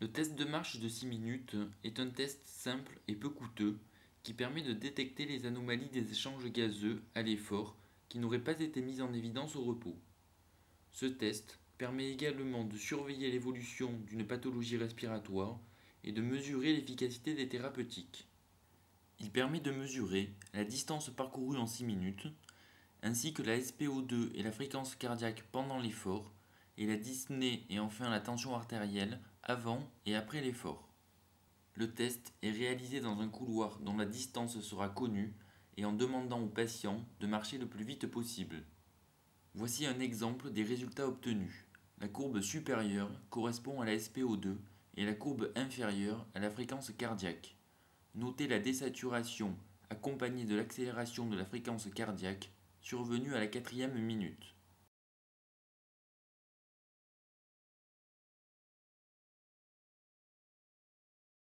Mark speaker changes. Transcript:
Speaker 1: Le test de marche de 6 minutes est un test simple et peu coûteux qui permet de détecter les anomalies des échanges gazeux à l'effort qui n'auraient pas été mises en évidence au repos. Ce test permet également de surveiller l'évolution d'une pathologie respiratoire et de mesurer l'efficacité des thérapeutiques. Il permet de mesurer la distance parcourue en 6 minutes, ainsi que la SPO2 et la fréquence cardiaque pendant l'effort, et la dyspnée et enfin la tension artérielle avant et après l'effort. Le test est réalisé dans un couloir dont la distance sera connue et en demandant au patient de marcher le plus vite possible. Voici un exemple des résultats obtenus. La courbe supérieure correspond à la SPO2 et la courbe inférieure à la fréquence cardiaque. Notez la désaturation accompagnée de l'accélération de la fréquence cardiaque survenue à la quatrième minute.